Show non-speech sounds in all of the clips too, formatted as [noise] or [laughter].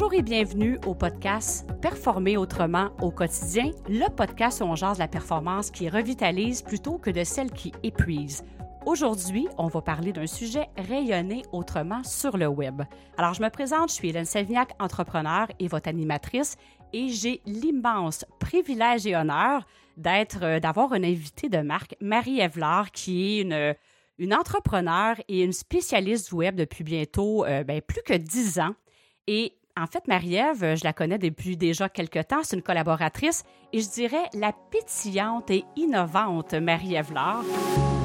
Bonjour et bienvenue au podcast Performer autrement au quotidien, le podcast où on jase la performance qui revitalise plutôt que de celle qui épuise. Aujourd'hui, on va parler d'un sujet rayonné autrement sur le web. Alors, je me présente, je suis Hélène Savignac, entrepreneur et votre animatrice, et j'ai l'immense privilège et honneur d'être, euh, d'avoir une invitée de marque, Marie Evlard, qui est une, une entrepreneur et une spécialiste du web depuis bientôt euh, ben, plus que dix ans. Et en fait, Marie-Ève, je la connais depuis déjà quelques temps. C'est une collaboratrice et je dirais la pétillante et innovante Marie-Ève Laure.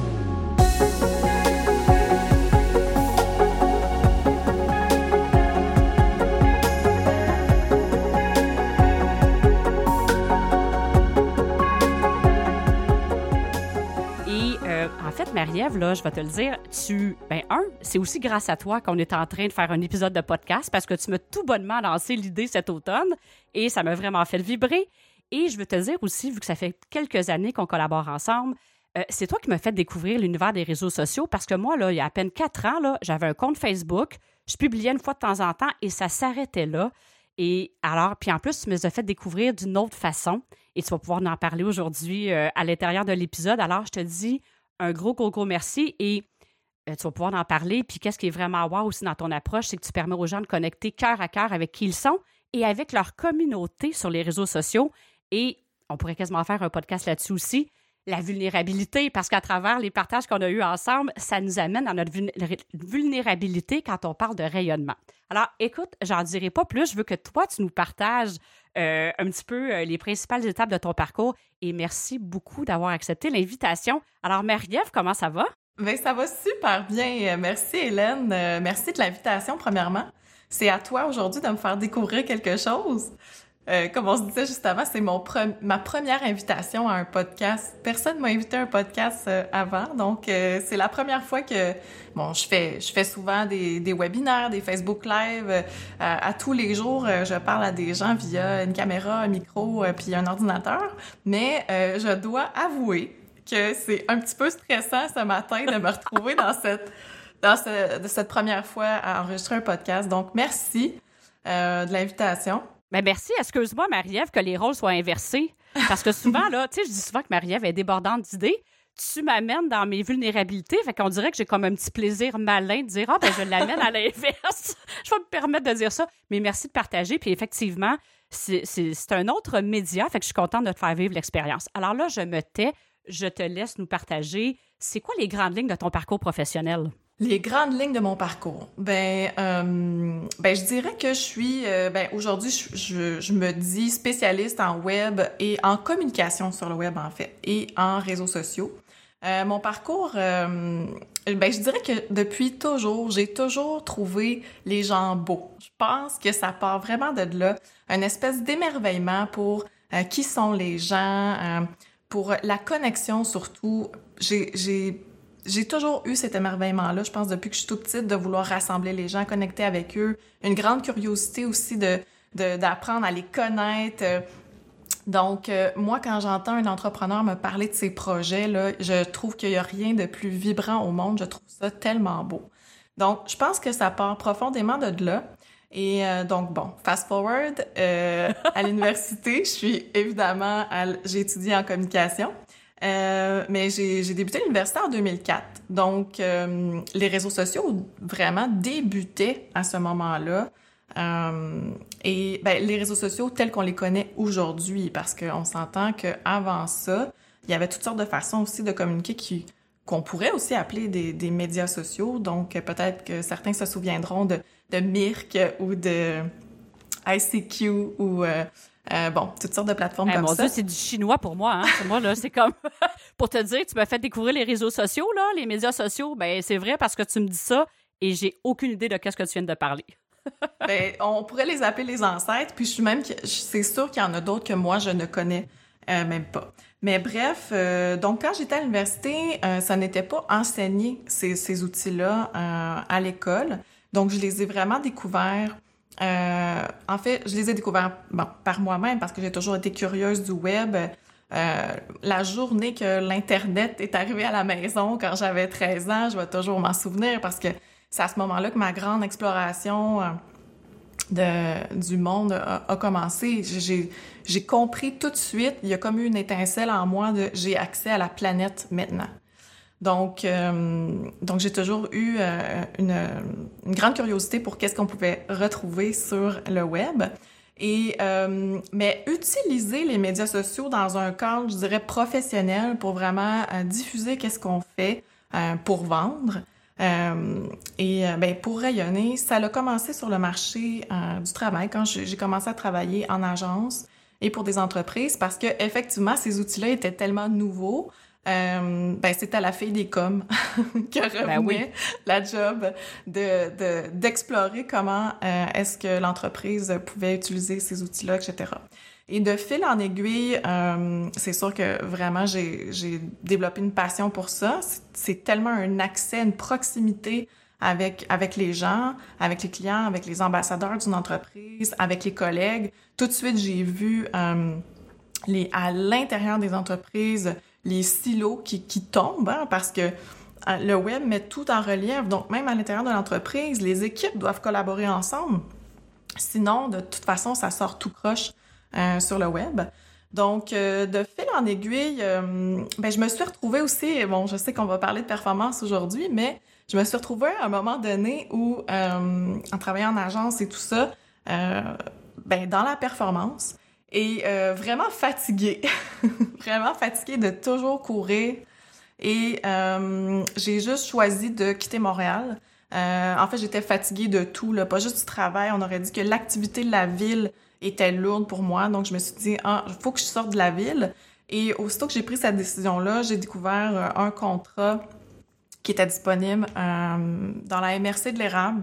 Fait, Marie-Ève, là, je vais te le dire, tu, ben, un, c'est aussi grâce à toi qu'on est en train de faire un épisode de podcast parce que tu m'as tout bonnement lancé l'idée cet automne et ça m'a vraiment fait vibrer. Et je veux te dire aussi, vu que ça fait quelques années qu'on collabore ensemble, euh, c'est toi qui m'as fait découvrir l'univers des réseaux sociaux parce que moi, là, il y a à peine quatre ans, là, j'avais un compte Facebook, je publiais une fois de temps en temps et ça s'arrêtait là. Et alors, puis en plus, tu me as fait découvrir d'une autre façon et tu vas pouvoir en parler aujourd'hui euh, à l'intérieur de l'épisode. Alors, je te dis, un gros, gros, gros merci et euh, tu vas pouvoir en parler. Puis qu'est-ce qui est vraiment wow aussi dans ton approche, c'est que tu permets aux gens de connecter cœur à cœur avec qui ils sont et avec leur communauté sur les réseaux sociaux. Et on pourrait quasiment faire un podcast là-dessus aussi. La vulnérabilité, parce qu'à travers les partages qu'on a eus ensemble, ça nous amène à notre vulnérabilité quand on parle de rayonnement. Alors, écoute, j'en dirai pas plus. Je veux que toi, tu nous partages euh, un petit peu euh, les principales étapes de ton parcours. Et merci beaucoup d'avoir accepté l'invitation. Alors, Marie-Ève, comment ça va? Bien, ça va super bien. Merci, Hélène. Euh, merci de l'invitation, premièrement. C'est à toi aujourd'hui de me faire découvrir quelque chose. Euh, comme on se disait juste avant, c'est mon ma première invitation à un podcast. Personne m'a invité à un podcast euh, avant, donc euh, c'est la première fois que bon, je fais je fais souvent des, des webinaires, des Facebook Live à tous les jours. je parle à des gens via une caméra, un micro, puis un ordinateur. Mais je dois avouer que c'est un petit peu stressant ce matin de me retrouver dans cette dans de cette première fois à enregistrer un podcast. Donc merci de l'invitation. Ben merci. Excuse-moi, Marie-Ève, que les rôles soient inversés. Parce que souvent, là, tu sais, je dis souvent que Marie-Ève est débordante d'idées. Tu m'amènes dans mes vulnérabilités. Fait qu'on dirait que j'ai comme un petit plaisir malin de dire Ah, ben, je l'amène à l'inverse. [laughs] je vais me permettre de dire ça. Mais merci de partager. Puis effectivement, c'est un autre média. Fait que je suis contente de te faire vivre l'expérience. Alors là, je me tais. Je te laisse nous partager. C'est quoi les grandes lignes de ton parcours professionnel? Les grandes lignes de mon parcours. Ben, euh, ben je dirais que je suis, euh, ben aujourd'hui, je, je, me dis spécialiste en web et en communication sur le web en fait et en réseaux sociaux. Euh, mon parcours, ben je dirais que depuis toujours, j'ai toujours trouvé les gens beaux. Je pense que ça part vraiment de là, une espèce d'émerveillement pour qui sont les gens, pour la connexion surtout. J'ai j'ai toujours eu cet émerveillement-là, je pense, depuis que je suis toute petite, de vouloir rassembler les gens, connecter avec eux. Une grande curiosité aussi de d'apprendre à les connaître. Donc, euh, moi, quand j'entends un entrepreneur me parler de ses projets, là, je trouve qu'il n'y a rien de plus vibrant au monde. Je trouve ça tellement beau. Donc, je pense que ça part profondément de là. Et euh, donc, bon, fast forward, euh, à l'université, [laughs] je suis évidemment, j'ai étudié en communication. Euh, mais j'ai débuté l'université en 2004. Donc, euh, les réseaux sociaux vraiment débutaient à ce moment-là. Euh, et ben, les réseaux sociaux tels qu'on les connaît aujourd'hui, parce qu'on s'entend qu'avant ça, il y avait toutes sortes de façons aussi de communiquer qui qu'on pourrait aussi appeler des, médias sociaux. Donc, peut-être que certains se souviendront de, de Mirk ou de ICQ ou euh, bon, toutes sortes de plateformes comme mon ça. c'est du chinois pour moi. Hein. Moi, là, c'est comme... [laughs] pour te dire, tu m'as fait découvrir les réseaux sociaux, là, les médias sociaux. Ben, c'est vrai parce que tu me dis ça et j'ai aucune idée de qu'est-ce que tu viens de parler. [laughs] ben, on pourrait les appeler les ancêtres, puis je suis même... C'est sûr qu'il y en a d'autres que moi, je ne connais euh, même pas. Mais bref, euh, donc quand j'étais à l'université, ça n'était pas enseigné, ces, ces outils-là, à l'école. Donc, je les ai vraiment découverts euh, en fait, je les ai découverts par moi-même parce que j'ai toujours été curieuse du web. Euh, la journée que l'Internet est arrivé à la maison, quand j'avais 13 ans, je vais toujours m'en souvenir parce que c'est à ce moment-là que ma grande exploration euh, de, du monde a, commencé, j'ai compris tout de suite, il y a comme eu une étincelle en moi de j'ai accès à la planète maintenant. Donc, euh, donc j'ai toujours eu euh, une, grande curiosité pour qu'est-ce qu'on pouvait retrouver sur le web. Et euh, mais utiliser les médias sociaux dans un cadre, je dirais professionnel, pour vraiment diffuser qu'est-ce qu'on fait pour vendre. et ben, pour rayonner, ça a commencé sur le marché du travail quand j'ai commencé à travailler en agence et pour des entreprises parce que effectivement ces outils-là étaient tellement nouveaux euh, ben c'était la fille des coms [laughs] qui ben revenait la job de d'explorer comment euh, est-ce que l'entreprise pouvait utiliser ces outils-là, etc. Et de fil en aiguille, euh, c'est sûr que vraiment j'ai j'ai développé une passion pour ça. C'est tellement un accès, une proximité avec avec les gens, avec les clients, avec les ambassadeurs d'une entreprise, avec les collègues. Tout de suite, j'ai vu euh, les à l'intérieur des entreprises les silos qui, qui tombent, hein, parce que euh, le web met tout en relief. Donc, même à l'intérieur de l'entreprise, les équipes doivent collaborer ensemble. Sinon, de toute façon, ça sort tout croche euh, sur le web. Donc, euh, de fil en aiguille, ben, je me suis retrouvée aussi, bon, je sais qu'on va parler de performance aujourd'hui, mais je me suis retrouvée à un moment donné où, en travaillant en agence et tout ça, ben, dans la performance, et euh, vraiment fatiguée, [laughs] vraiment fatiguée de toujours courir. Et euh, j'ai juste choisi de quitter Montréal. Euh, en fait, j'étais fatiguée de tout, là, pas juste du travail. On aurait dit que l'activité de la ville était lourde pour moi, donc je me suis dit, ah, il faut que je sorte de la ville. Et aussitôt que j'ai pris cette décision-là, j'ai découvert un contrat qui était disponible dans la MRC de l'érable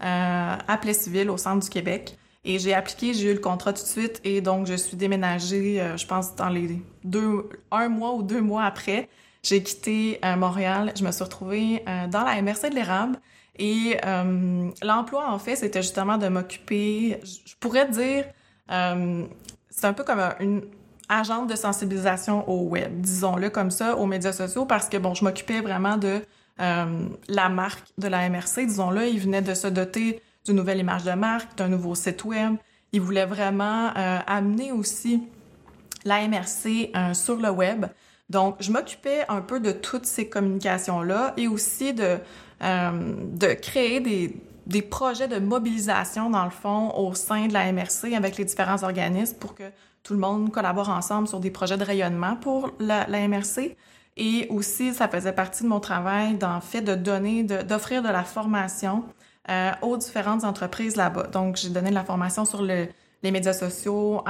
à Plessisville, au centre du Québec. Et j'ai appliqué, j'ai eu le contrat tout de suite et donc je suis déménagée, euh, je pense, dans les deux, un mois ou deux mois après. J'ai quitté euh, Montréal, je me suis retrouvée euh, dans la MRC de l'érable. Et l'emploi, en fait, c'était justement de m'occuper, je pourrais dire, c'est un peu comme une agente de sensibilisation au web, disons-le comme ça, aux médias sociaux, parce que, bon, je m'occupais vraiment de la marque de la MRC, disons-le, il venait de se doter d'une nouvelle image de marque, d'un nouveau site web. Il voulait vraiment euh, amener aussi la MRC euh, sur le web. Donc, je m'occupais un peu de toutes ces communications-là et aussi de, euh, de créer des, des projets de mobilisation, dans le fond, au sein de la MRC avec les différents organismes pour que tout le monde collabore ensemble sur des projets de rayonnement pour la, la MRC. Et aussi, ça faisait partie de mon travail, d'en fait, de donner, d'offrir de, la formation euh, aux différentes entreprises là-bas. Donc, j'ai donné de la formation sur le, les médias sociaux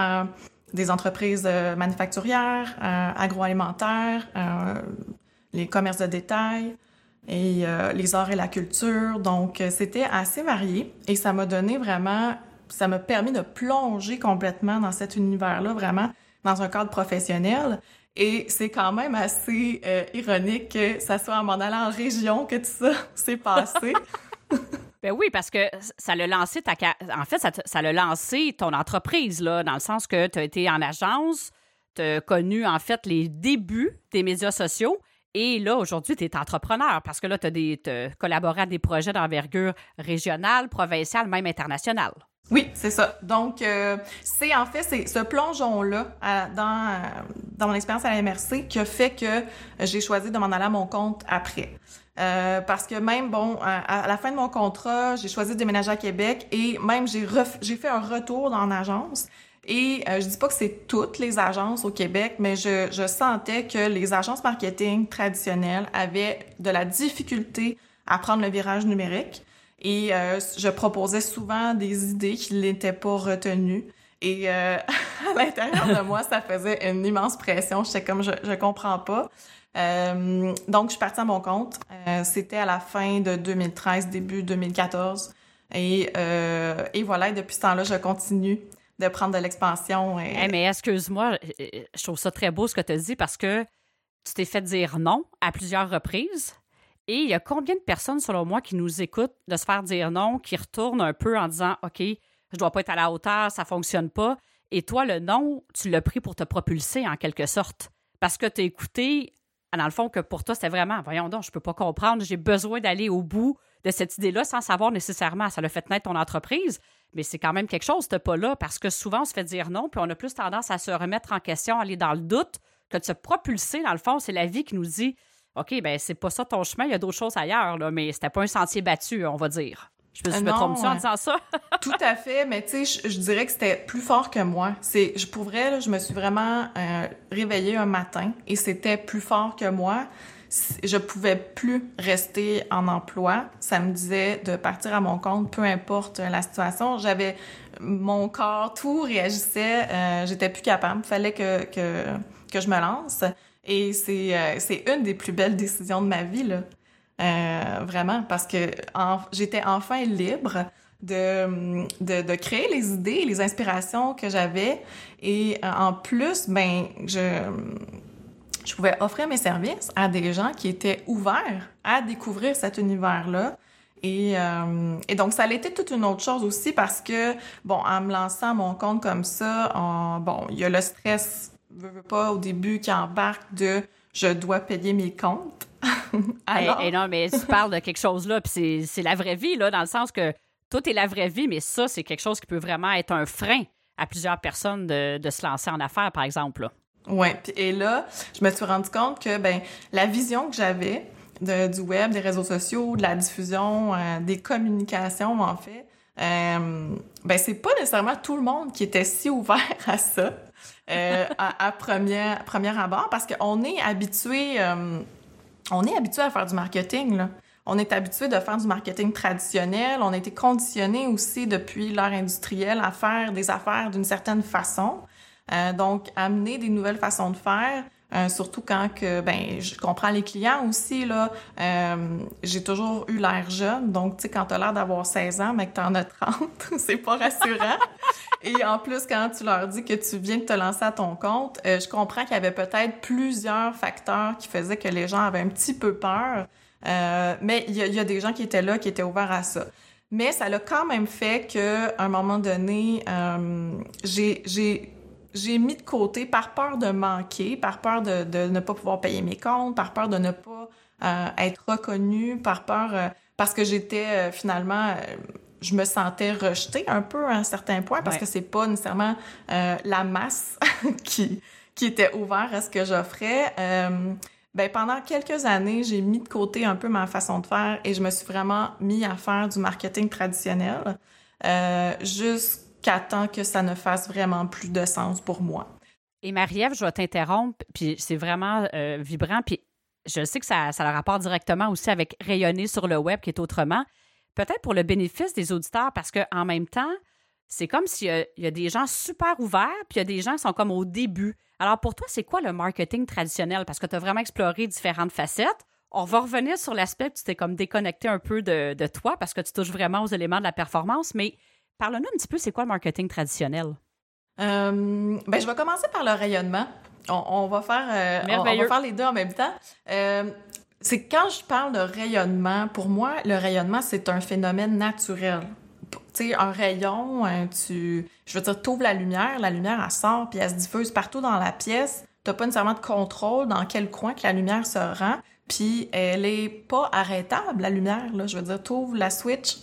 des entreprises euh, manufacturières, euh, agroalimentaires, les commerces de détail et les arts et la culture. Donc, c'était assez varié et ça m'a donné vraiment, ça m'a permis de plonger complètement dans cet univers-là, vraiment dans un cadre professionnel. Et c'est quand même assez ironique que ça soit en m'en allant en région que tout ça [laughs] s'est passé. Ben oui, parce que ça l'a lancé ta en fait, ça, l'a lancé ton entreprise, là, dans le sens que tu as été en agence, tu as connu en fait les débuts des médias sociaux. Et là, aujourd'hui, tu es entrepreneur parce que là, tu as, collaboré à des projets d'envergure régionale, provinciale, même internationale. Oui, c'est ça. Donc, euh, c'est en fait ce plongeon-là dans, euh, dans mon expérience à la MRC qui a fait que j'ai choisi de m'en aller à mon compte après. Euh, parce que même, bon, à, la fin de mon contrat, j'ai choisi de déménager à Québec et même j'ai j'ai fait un retour dans l'agence. Et euh, je dis pas que c'est toutes les agences au Québec, mais je, je sentais que les agences marketing traditionnelles avaient de la difficulté à prendre le virage numérique. Et euh, je proposais souvent des idées qui n'étaient pas retenues. Et euh, [laughs] à l'intérieur de moi, ça faisait une immense pression. J'étais comme, je, je comprends pas. Euh, donc, je suis partie à mon compte. Euh, C'était à la fin de 2013, début 2014. Et, euh, et voilà, depuis ce temps-là, je continue de prendre de l'expansion. Et... mais excuse-moi, je trouve ça très beau ce que tu as dit parce que tu t'es fait dire non à plusieurs reprises. Et il y a combien de personnes, selon moi, qui nous écoutent de se faire dire non, qui retournent un peu en disant OK, je dois pas être à la hauteur, ça fonctionne pas. Et toi, le non, tu l'as pris pour te propulser en quelque sorte. Parce que tu as écouté dans le fond, que pour toi, c'était vraiment, voyons donc, je peux pas comprendre, j'ai besoin d'aller au bout de cette idée-là sans savoir nécessairement, ça l'a fait naître ton entreprise, mais c'est quand même quelque chose, ce pas-là, parce que souvent, on se fait dire non, puis on a plus tendance à se remettre en question, aller dans le doute, que de se propulser, dans le fond, c'est la vie qui nous dit OK, ben c'est pas ça ton chemin, il y a d'autres choses ailleurs, là, mais c'était pas un sentier battu, on va dire. Je me, me trompe en disant ça? [laughs] tout à fait, mais tu sais, je, dirais que c'était plus fort que moi. C'est, je pour vrai, je me suis vraiment euh, réveillée un matin et c'était plus fort que moi. Je pouvais plus rester en emploi. Ça me disait de partir à mon compte, peu importe la situation. J'avais mon corps, tout réagissait. Euh, j'étais plus capable. Il fallait que, que, que je me lance. Et c'est, euh, c'est une des plus belles décisions de ma vie, là. Euh, vraiment, parce que j'étais enfin libre de, de, de, créer les idées, les inspirations que j'avais. Et euh, en plus, ben, je, je pouvais offrir mes services à des gens qui étaient ouverts à découvrir cet univers-là. Et, euh, et, donc, ça été toute une autre chose aussi parce que, bon, en me lançant mon compte comme ça, bon, il y a le stress, veux, veux pas, au début qui embarque de je dois payer mes comptes. Alors... Et, non, mais tu parles de quelque chose là, puis c'est la vraie vie, là, dans le sens que tout est la vraie vie, mais ça, c'est quelque chose qui peut vraiment être un frein à plusieurs personnes de, de se lancer en affaires, par exemple. Oui, et là, je me suis rendu compte que ben la vision que j'avais du web, des réseaux sociaux, de la diffusion, euh, des communications, en fait, euh, ben c'est pas nécessairement tout le monde qui était si ouvert [laughs] à ça euh, à, à première, première abord, parce qu'on est habitué... On est habitué à faire du marketing, là. On est habitué de faire du marketing traditionnel. On a été conditionné aussi depuis l'ère industrielle à faire des affaires d'une certaine façon. Euh, donc, amener des nouvelles façons de faire, euh, surtout quand que, ben, je comprends les clients aussi, là. Euh, j'ai toujours eu l'air jeune. Donc, tu sais, quand t'as l'air d'avoir 16 ans, mais que t'en as 30, [laughs] c'est pas rassurant. Et en plus, quand tu leur dis que tu viens de te lancer à ton compte, euh, je comprends qu'il y avait peut-être plusieurs facteurs qui faisaient que les gens avaient un petit peu peur. Euh, mais il y, a des gens qui étaient là, qui étaient ouverts à ça. Mais ça l'a quand même fait que, à un moment donné, euh, j'ai j'ai mis de côté par peur de manquer, par peur de, de, ne pas pouvoir payer mes comptes, par peur de ne pas euh, être reconnue, par peur euh, parce que j'étais finalement je me sentais rejetée un peu à un certain point parce que c'est pas nécessairement euh, la masse [laughs] qui, qui était ouverte à ce que j'offrais. Euh, ben, pendant quelques années, j'ai mis de côté un peu ma façon de faire et je me suis vraiment mis à faire du marketing traditionnel euh, jusqu'à temps que ça ne fasse vraiment plus de sens pour moi. Et Marie-Ève, je vais t'interrompre, puis c'est vraiment euh, vibrant, puis je sais que ça, ça a rapport directement aussi avec rayonner sur le web qui est autrement peut-être pour le bénéfice des auditeurs, parce qu'en même temps, c'est comme s'il y, a des gens super ouverts, puis il y a des gens qui sont comme au début. Alors pour toi, c'est quoi le marketing traditionnel? Parce que tu as vraiment exploré différentes facettes. On va revenir sur l'aspect que tu t'es comme déconnecté un peu de, toi parce que tu touches vraiment aux éléments de la performance, mais parle-nous un petit peu, c'est quoi le marketing traditionnel? Euh, ben, je vais commencer par le rayonnement. On, va faire, euh, on, va faire les deux en même temps. Euh, c'est quand je parle de rayonnement, pour moi, le rayonnement, c'est un phénomène naturel. Tu sais, un rayon, tu, je veux dire, tu ouvres la lumière, la lumière, elle sort, puis elle se diffuse partout dans la pièce. T'as pas nécessairement de contrôle dans quel coin que la lumière se rend, puis elle est pas arrêtable, la lumière, là. Je veux dire, tu ouvres la switch,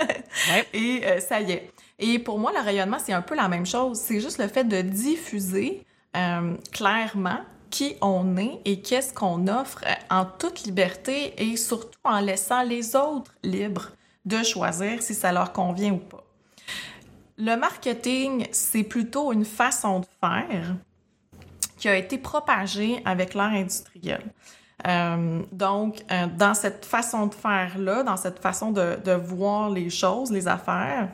[laughs] et euh, ça y est. Et pour moi, le rayonnement, c'est un peu la même chose. C'est juste le fait de diffuser euh, clairement qui on est et qu'est-ce qu'on offre en toute liberté et surtout en laissant les autres libres de choisir si ça leur convient ou pas. Le marketing, c'est plutôt une façon de faire qui a été propagée avec l'art industriel. Euh, donc, euh, dans cette façon de faire-là, dans cette façon de, de, voir les choses, les affaires,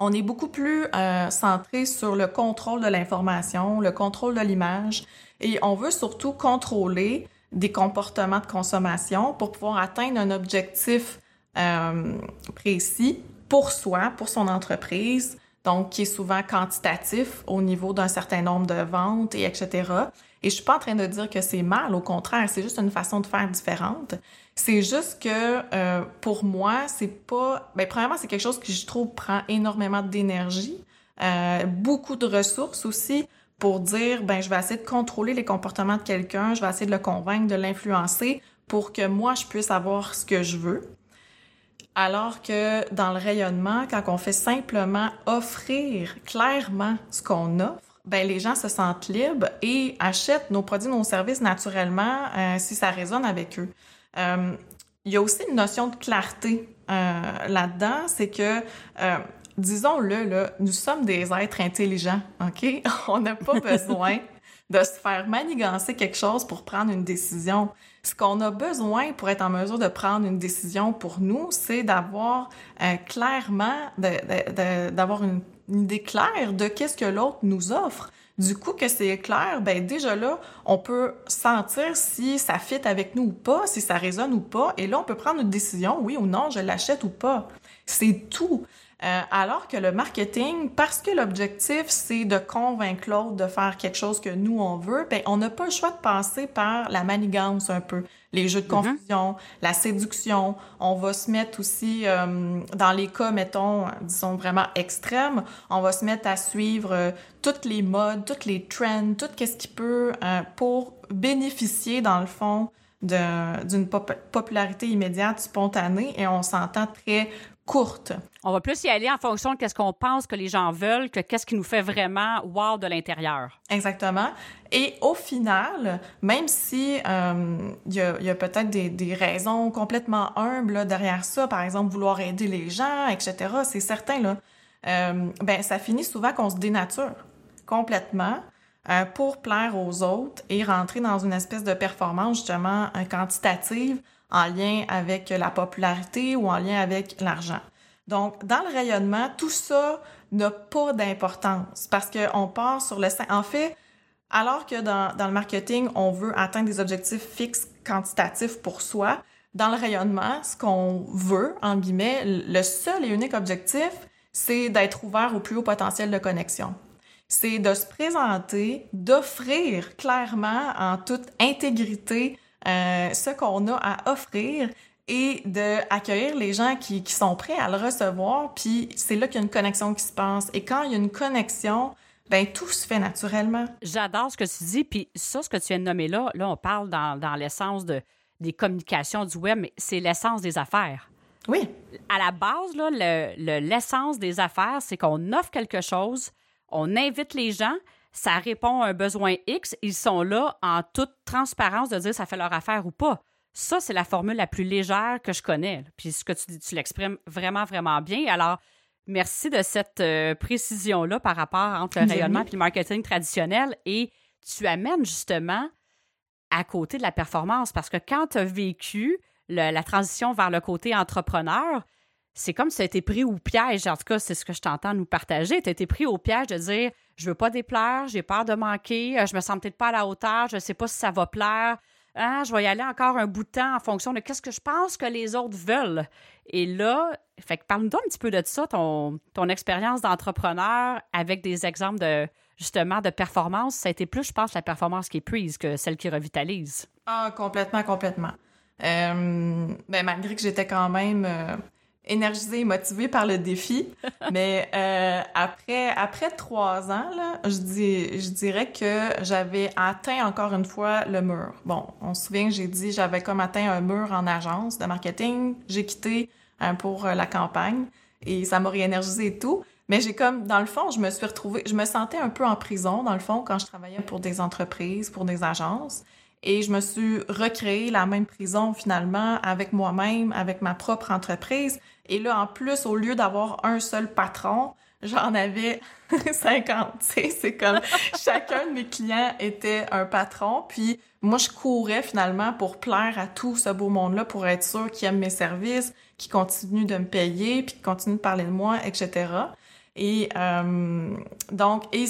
on est beaucoup plus euh, centré sur le contrôle de l'information, le contrôle de l'image, et on veut surtout contrôler des comportements de consommation pour pouvoir atteindre un objectif euh, précis pour soi, pour son entreprise, donc qui est souvent quantitatif au niveau d'un certain nombre de ventes et etc. Et je suis pas en train de dire que c'est mal, au contraire, c'est juste une façon de faire différente. C'est juste que euh, pour moi, c'est pas. Ben, premièrement, c'est quelque chose que je trouve prend énormément d'énergie, euh, beaucoup de ressources aussi pour dire, ben, je vais essayer de contrôler les comportements de quelqu'un, je vais essayer de le convaincre, de l'influencer pour que moi, je puisse avoir ce que je veux. Alors que dans le rayonnement, quand on fait simplement offrir clairement ce qu'on offre, ben les gens se sentent libres et achètent nos produits, nos services naturellement euh, si ça résonne avec eux. Euh, il y a aussi une notion de clarté euh, là-dedans, c'est que disons-le, là, nous sommes des êtres intelligents, OK? [laughs] On n'a pas [laughs] besoin de se faire manigancer quelque chose pour prendre une décision. Ce qu'on a besoin pour être en mesure de prendre une décision pour nous, c'est d'avoir clairement, d'avoir une, idée claire de qu'est-ce que l'autre nous offre. Du coup, que c'est clair, ben déjà là, on peut sentir si ça fit avec nous ou pas, si ça résonne ou pas, et là, on peut prendre une décision, oui ou non, je l'achète ou pas. C'est tout. Euh, alors que le marketing, parce que l'objectif, c'est de convaincre l'autre de faire quelque chose que nous, on veut, ben, on n'a pas le choix de passer par la manigance un peu. Les jeux de mm-hmm. confusion, la séduction. On va se mettre aussi, euh, dans les cas, mettons, disons vraiment extrêmes, on va se mettre à suivre euh, toutes les modes, toutes les trends, tout ce qui peut pour bénéficier, dans le fond, d'une popularité immédiate, spontanée, et on s'entend très courte. On va plus y aller en fonction de ce qu'on pense que les gens veulent que qu'est-ce qui nous fait vraiment wow de l'intérieur. Exactement. Et au final, même si euh, il y a, peut-être des, raisons complètement humbles derrière ça, par exemple vouloir aider les gens, etc., c'est certain, là, euh, ben ça finit souvent qu'on se dénature complètement euh, pour plaire aux autres et rentrer dans une espèce de performance justement quantitative en lien avec la popularité ou en lien avec l'argent. Donc, dans le rayonnement, tout ça n'a pas d'importance parce qu'on part sur le... En fait, alors que dans, dans, le marketing, on veut atteindre des objectifs fixes quantitatifs pour soi, dans le rayonnement, ce qu'on veut, en guillemets, le seul et unique objectif, c'est d'être ouvert au plus haut potentiel de connexion. C'est de se présenter, d'offrir clairement en toute intégrité euh, ce qu'on a à offrir et d'accueillir les gens qui, qui, sont prêts à le recevoir. Puis c'est là qu'il y a une connexion qui se passe. Et quand il y a une connexion, ben tout se fait naturellement. J'adore ce que tu dis. Puis ça, ce que tu viens de nommer là, là, on parle dans, dans l'essence de, des communications du web, mais c'est l'essence des affaires. Oui. À la base, là, l'essence le, des affaires, c'est qu'on offre quelque chose, on invite les gens, ça répond à un besoin X, ils sont là en toute transparence de dire ça fait leur affaire ou pas. Ça, c'est la formule la plus légère que je connais. Puis ce que tu dis, tu l'exprimes vraiment, vraiment bien. Alors, merci de cette euh, précision-là par rapport entre le rayonnement et le marketing traditionnel. Et tu amènes justement à côté de la performance parce que quand tu as vécu la transition vers le côté entrepreneur, c'est comme si tu as été pris au piège. En tout cas, c'est ce que je t'entends nous partager. Tu as été pris au piège de dire je veux pas déplaire, j'ai peur de manquer, euh, je me sens peut-être pas à la hauteur, je sais pas si ça va plaire. Ah, je vais y aller encore un bout de temps en fonction de qu'est-ce que je pense que les autres veulent. Et là, fait que parle-nous un petit peu de ça, ton, ton expérience d'entrepreneur avec des exemples de justement de performance. Ça a été plus, je pense, la performance qui est prise que celle qui revitalise. Ah, complètement, complètement. Euh, ben, malgré que j'étais quand même euh, énergisée et motivée par le défi. [laughs] Mais euh, après après trois ans, là, je, dis, je dirais que j'avais atteint encore une fois le mur. Bon, on se souvient que j'ai dit j'avais comme atteint un mur en agence de marketing. J'ai quitté euh, pour euh, la campagne et ça m'a réénergisé et tout. Mais j'ai comme, dans le fond, je me suis retrouvée, je me sentais un peu en prison, dans le fond, quand je travaillais pour des entreprises, pour des agences. Et je me suis recréé la même prison finalement avec moi-même, avec ma propre entreprise. Et là, en plus, au lieu d'avoir un seul patron, j'en avais [laughs] 50. C'est comme [laughs] chacun de mes clients était un patron. Puis moi, je courais finalement pour plaire à tout ce beau monde-là, pour être sûr qu'ils aiment mes services, qu'ils continuent de me payer, puis qu'ils continuent de parler de moi, etc. Et euh, donc, et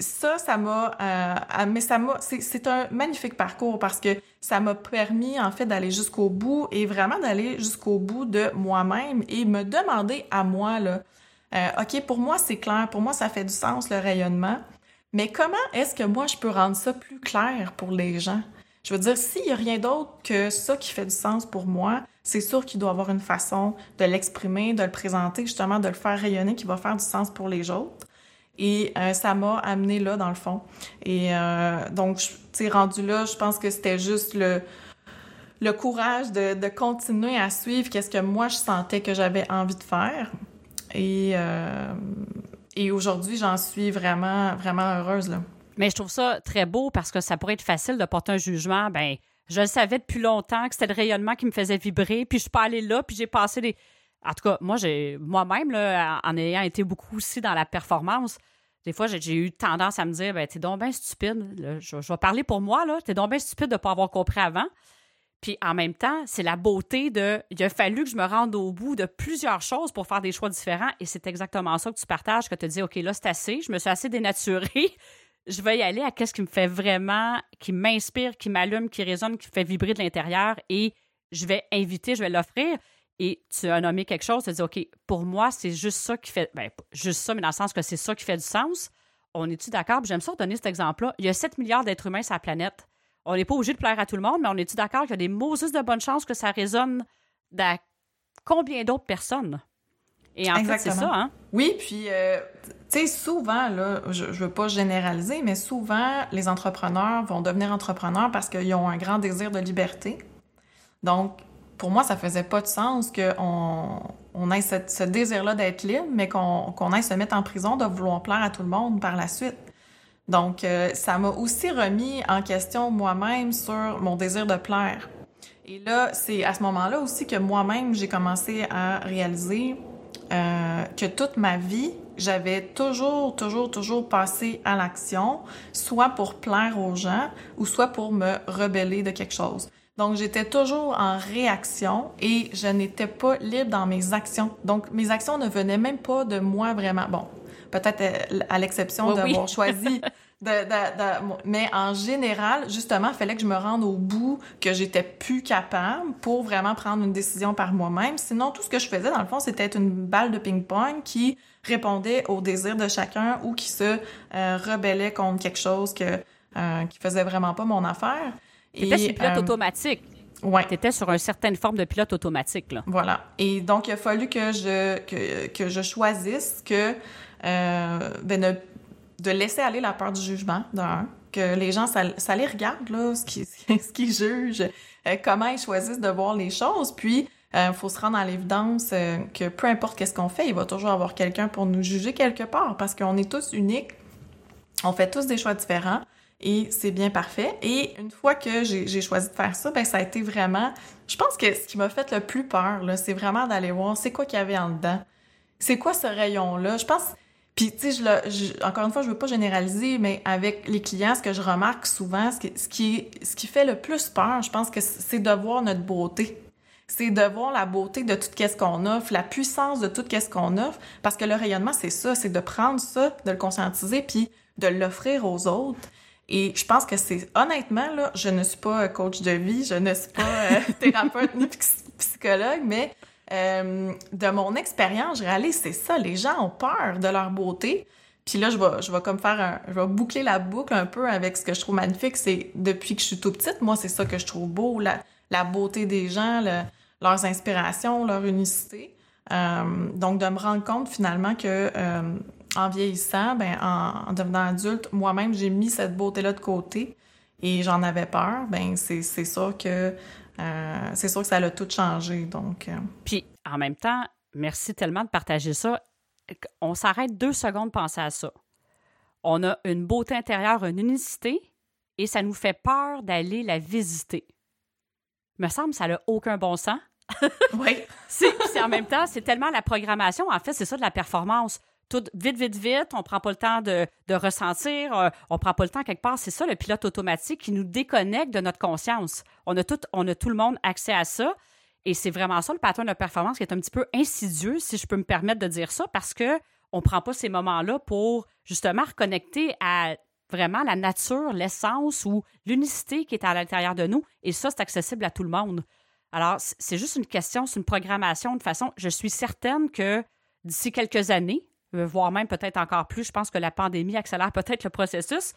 ça, ça m'a, euh, mais ça m'a, c'est un magnifique parcours parce que ça m'a permis en fait d'aller jusqu'au bout et vraiment d'aller jusqu'au bout de moi-même et me demander à moi là, euh, ok, pour moi c'est clair, pour moi ça fait du sens le rayonnement, mais comment est-ce que moi je peux rendre ça plus clair pour les gens? Je veux dire, s'il y a rien d'autre que ça qui fait du sens pour moi, c'est sûr qu'il doit avoir une façon de l'exprimer, de le présenter, justement, de le faire rayonner qui va faire du sens pour les autres. Et euh, ça m'a amené là, dans le fond. Et euh, donc, tu sais, rendu là, je pense que c'était juste le le courage de, continuer à suivre qu'est-ce que moi je sentais que j'avais envie de faire. Et, euh, et aujourd'hui, j'en suis vraiment, vraiment heureuse. Là. Mais je trouve ça très beau parce que ça pourrait être facile de porter un jugement. Ben, je le savais depuis longtemps que c'était le rayonnement qui me faisait vibrer, puis je suis pas allée là, puis j'ai passé des. En tout cas, moi, moi-même, en ayant été beaucoup aussi dans la performance, des fois, j'ai eu tendance à me dire, ben, t'es donc bien stupide. je, vais parler pour moi, là. T'es donc bien stupide de ne pas avoir compris avant. Puis en même temps, c'est la beauté de. Il a fallu que je me rende au bout de plusieurs choses pour faire des choix différents. Et c'est exactement ça que tu partages, que tu dis, OK, là, c'est assez. Je me suis assez dénaturée. [laughs] je vais y aller à ce qui me fait vraiment, qui m'inspire, qui m'allume, qui résonne, qui fait vibrer de l'intérieur. Et je vais inviter, je vais l'offrir. Et tu as nommé quelque chose, tu as dit, OK, pour moi, c'est juste ça qui fait. Ben, juste ça, mais dans le sens que c'est ça qui fait du sens. On est-tu d'accord? J'aime ça donner cet exemple-là. Il y a 7 milliards d'êtres humains sur la planète on n'est pas obligé de plaire à tout le monde, mais on est-tu d'accord qu'il y a des Moses de bonne chance que ça résonne dans combien d'autres personnes? Et en fait, c'est ça, hein? Oui, puis, euh, tu sais, souvent, là, je, ne veux pas généraliser, mais souvent, les entrepreneurs vont devenir entrepreneurs parce qu'ils ont un grand désir de liberté. Donc, pour moi, ça faisait pas de sens qu'on on ait ce, désir-là d'être libre, mais qu'on qu'on aille se mettre en prison de vouloir plaire à tout le monde par la suite. Donc, euh, ça m'a aussi remis en question moi-même sur mon désir de plaire. Et là, c'est à ce moment-là aussi que moi-même, j'ai commencé à réaliser euh, que toute ma vie, j'avais toujours, toujours, toujours passé à l'action, soit pour plaire aux gens ou soit pour me rebeller de quelque chose. Donc, j'étais toujours en réaction et je n'étais pas libre dans mes actions. Donc, mes actions ne venaient même pas de moi vraiment. Bon, peut-être euh, à l'exception d'avoir choisi [laughs] de, mais en général, justement, il fallait que je me rende au bout que j'étais plus capable pour vraiment prendre une décision par moi-même. Sinon, tout ce que je faisais, dans le fond, c'était une balle de ping-pong qui répondait aux désirs de chacun ou qui se euh, rebellait contre quelque chose que, euh, qui faisait vraiment pas mon affaire. C'était sur pilote euh, automatique. Ouais. Sur une certaine forme de pilote automatique. Là. Voilà. Et donc, il a fallu que je, que, que je choisisse que euh, ben, de laisser aller la peur du jugement, d'un, que les gens, ça, ça les regarde, là, ce [laughs] qu'ils ce qui jugent, euh, comment ils choisissent de voir les choses, puis il euh, faut se rendre à l'évidence euh, que peu importe qu'est-ce qu'on fait, il va toujours avoir quelqu'un pour nous juger quelque part, parce qu'on est tous uniques, on fait tous des choix différents, et c'est bien parfait. Et une fois que j'ai choisi de faire ça, ben ça a été vraiment... Je pense que ce qui m'a fait le plus peur, c'est vraiment d'aller voir c'est quoi qu'il y avait en dedans. C'est quoi ce rayon-là? Je pense puis, tu sais, encore une fois, je veux pas généraliser, mais avec les clients, ce que je remarque souvent, ce qui, ce qui, ce qui fait le plus peur, je pense que c'est de voir notre beauté. C'est de voir la beauté de tout ce qu'on offre, la puissance de tout ce qu'on offre, parce que le rayonnement, c'est ça, c'est de prendre ça, de le conscientiser, puis de l'offrir aux autres. Et je pense que c'est honnêtement là, je ne suis pas coach de vie, je ne suis pas euh, [laughs] thérapeute ni psychologue, mais euh, de mon expérience, je réalise c'est ça, les gens ont peur de leur beauté. Puis là, je vais, je vais comme faire un, je vais boucler la boucle un peu avec ce que je trouve magnifique. C'est depuis que je suis tout petite, moi, c'est ça que je trouve beau, la, la beauté des gens, leurs inspirations, leur unicité. Euh, donc, de me rendre compte finalement que euh, en vieillissant, ben, en, devenant adulte, moi-même, j'ai mis cette beauté-là de côté et j'en avais peur. Ben, c'est sûr que euh, c'est sûr que ça a tout changé. Donc, euh. Puis, en même temps, merci tellement de partager ça. On s'arrête deux secondes pour penser à ça. On a une beauté intérieure, une unicité, et ça nous fait peur d'aller la visiter. Me semble que ça n'a aucun bon sens. [laughs] oui. c'est en même temps, c'est tellement la programmation. En fait, c'est ça de la performance tout vite, vite, vite. On prend pas le temps de, ressentir. On euh, on prend pas le temps quelque part. C'est ça le pilote automatique qui nous déconnecte de notre conscience. On a tout, on a tout le monde accès à ça. Et c'est vraiment ça le pattern de performance qui est un petit peu insidieux, si je peux me permettre de dire ça, parce que on prend pas ces moments-là pour justement reconnecter à vraiment la nature, l'essence ou l'unicité qui est à l'intérieur de nous. Et ça, c'est accessible à tout le monde. Alors, c'est juste une question, c'est une programmation. De façon, je suis certaine que d'ici quelques années, voire même peut-être encore plus. Je pense que la pandémie accélère peut-être le processus,